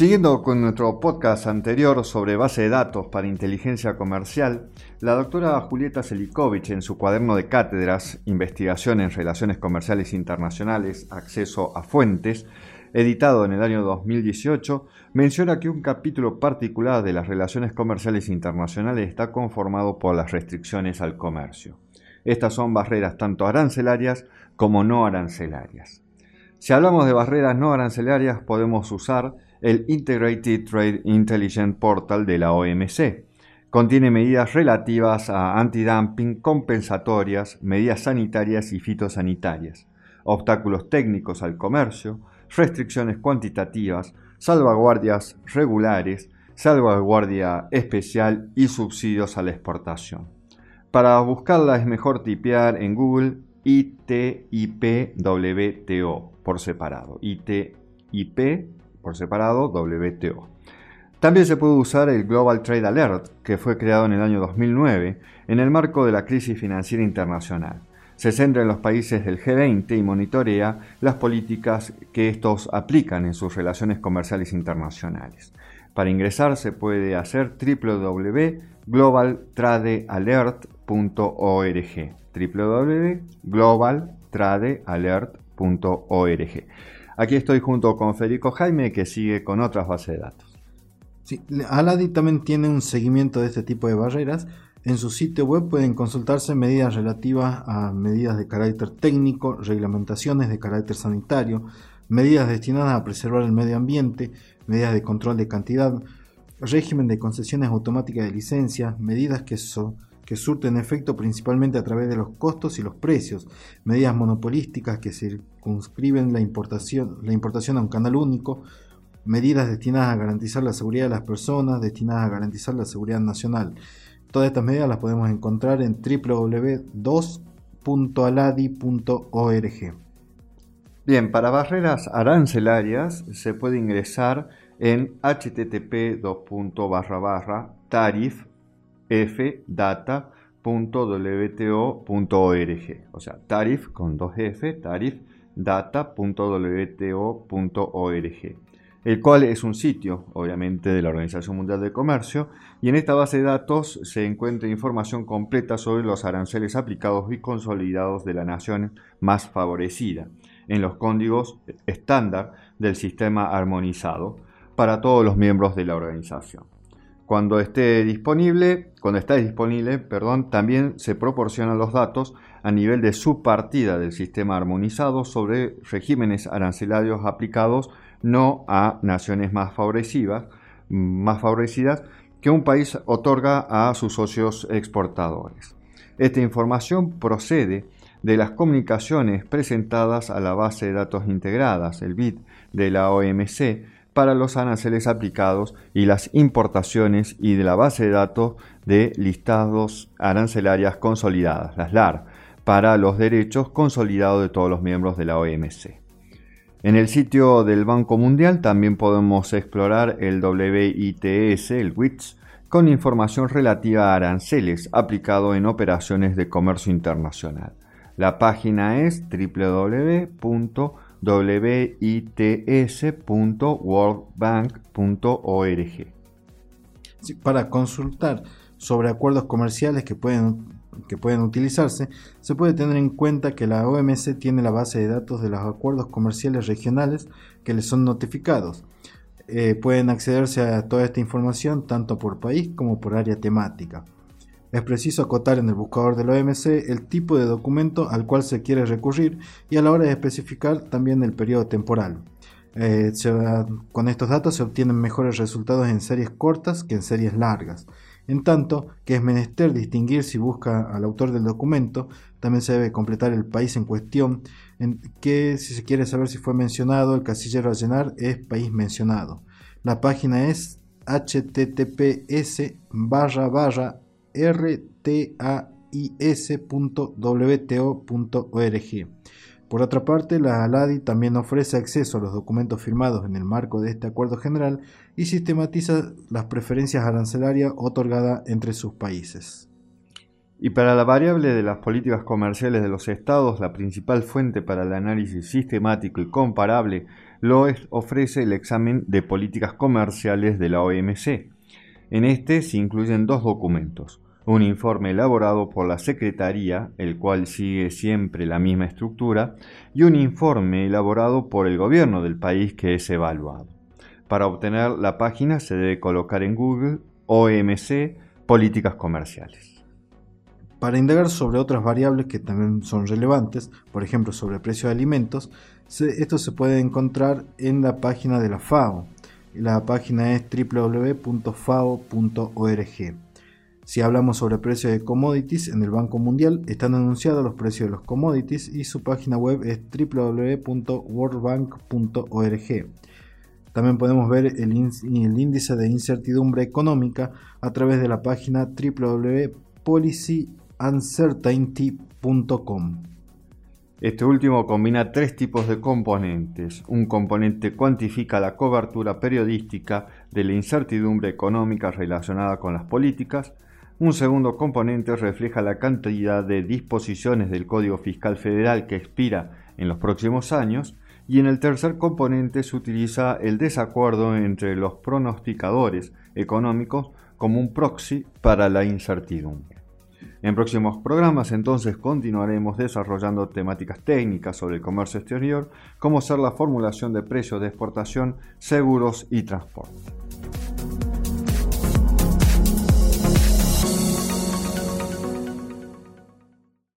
Siguiendo con nuestro podcast anterior sobre base de datos para inteligencia comercial, la doctora Julieta Selikovic en su cuaderno de cátedras Investigación en Relaciones Comerciales Internacionales, Acceso a Fuentes, editado en el año 2018, menciona que un capítulo particular de las relaciones comerciales internacionales está conformado por las restricciones al comercio. Estas son barreras tanto arancelarias como no arancelarias. Si hablamos de barreras no arancelarias, podemos usar el Integrated Trade Intelligence Portal de la OMC. Contiene medidas relativas a antidumping, compensatorias, medidas sanitarias y fitosanitarias, obstáculos técnicos al comercio, restricciones cuantitativas, salvaguardias regulares, salvaguardia especial y subsidios a la exportación. Para buscarla es mejor tipear en Google ITIPWTO por separado. ITIP por separado WTO. También se puede usar el Global Trade Alert, que fue creado en el año 2009 en el marco de la crisis financiera internacional. Se centra en los países del G20 y monitorea las políticas que estos aplican en sus relaciones comerciales internacionales. Para ingresar se puede hacer www.globaltradealert.org www.globaltradealert.org Aquí estoy junto con Federico Jaime que sigue con otras bases de datos. Sí, Aladi también tiene un seguimiento de este tipo de barreras. En su sitio web pueden consultarse medidas relativas a medidas de carácter técnico, reglamentaciones de carácter sanitario, medidas destinadas a preservar el medio ambiente, medidas de control de cantidad, régimen de concesiones automáticas de licencias, medidas que son que surten efecto principalmente a través de los costos y los precios, medidas monopolísticas que circunscriben la importación, la importación a un canal único, medidas destinadas a garantizar la seguridad de las personas, destinadas a garantizar la seguridad nacional. Todas estas medidas las podemos encontrar en www.2.aladi.org. Bien, para barreras arancelarias se puede ingresar en http tarif fdata.wto.org, o sea, tarif con 2F, tarifdata.wto.org, el cual es un sitio, obviamente, de la Organización Mundial de Comercio, y en esta base de datos se encuentra información completa sobre los aranceles aplicados y consolidados de la nación más favorecida, en los códigos estándar del sistema armonizado para todos los miembros de la organización. Cuando esté disponible, cuando está disponible, perdón, también se proporcionan los datos a nivel de subpartida del sistema armonizado sobre regímenes arancelarios aplicados no a naciones más favorecidas, más favorecidas que un país otorga a sus socios exportadores. Esta información procede de las comunicaciones presentadas a la base de datos integradas, el BIT, de la OMC, para los aranceles aplicados y las importaciones y de la base de datos de listados arancelarias consolidadas, las LAR, para los derechos consolidados de todos los miembros de la OMC. En el sitio del Banco Mundial también podemos explorar el WITS, el WITS, con información relativa a aranceles aplicado en operaciones de comercio internacional. La página es www wits.worldbank.org. para consultar sobre acuerdos comerciales que pueden, que pueden utilizarse, se puede tener en cuenta que la OMC tiene la base de datos de los acuerdos comerciales regionales que les son notificados. Eh, pueden accederse a toda esta información tanto por país como por área temática. Es preciso acotar en el buscador del OMC el tipo de documento al cual se quiere recurrir y a la hora de especificar también el periodo temporal. Eh, con estos datos se obtienen mejores resultados en series cortas que en series largas. En tanto que es menester distinguir si busca al autor del documento, también se debe completar el país en cuestión, en que si se quiere saber si fue mencionado, el casillero a llenar es país mencionado. La página es https barra barra rtais.wto.org. Por otra parte, la ALADI también ofrece acceso a los documentos firmados en el marco de este acuerdo general y sistematiza las preferencias arancelarias otorgadas entre sus países. Y para la variable de las políticas comerciales de los estados, la principal fuente para el análisis sistemático y comparable lo ofrece el examen de políticas comerciales de la OMC. En este se incluyen dos documentos, un informe elaborado por la Secretaría, el cual sigue siempre la misma estructura, y un informe elaborado por el gobierno del país que es evaluado. Para obtener la página se debe colocar en Google OMC Políticas Comerciales. Para indagar sobre otras variables que también son relevantes, por ejemplo sobre el precio de alimentos, esto se puede encontrar en la página de la FAO. La página es www.fao.org. Si hablamos sobre el precio de commodities, en el Banco Mundial están anunciados los precios de los commodities y su página web es www.worldbank.org. También podemos ver el, índice de incertidumbre económica a través de la página www.policy.org uncertainty.com. Este último combina tres tipos de componentes. Un componente cuantifica la cobertura periodística de la incertidumbre económica relacionada con las políticas. Un segundo componente refleja la cantidad de disposiciones del Código Fiscal Federal que expira en los próximos años. Y en el tercer componente se utiliza el desacuerdo entre los pronosticadores económicos como un proxy para la incertidumbre. En próximos programas entonces continuaremos desarrollando temáticas técnicas sobre el comercio exterior, como ser la formulación de precios de exportación, seguros y transporte.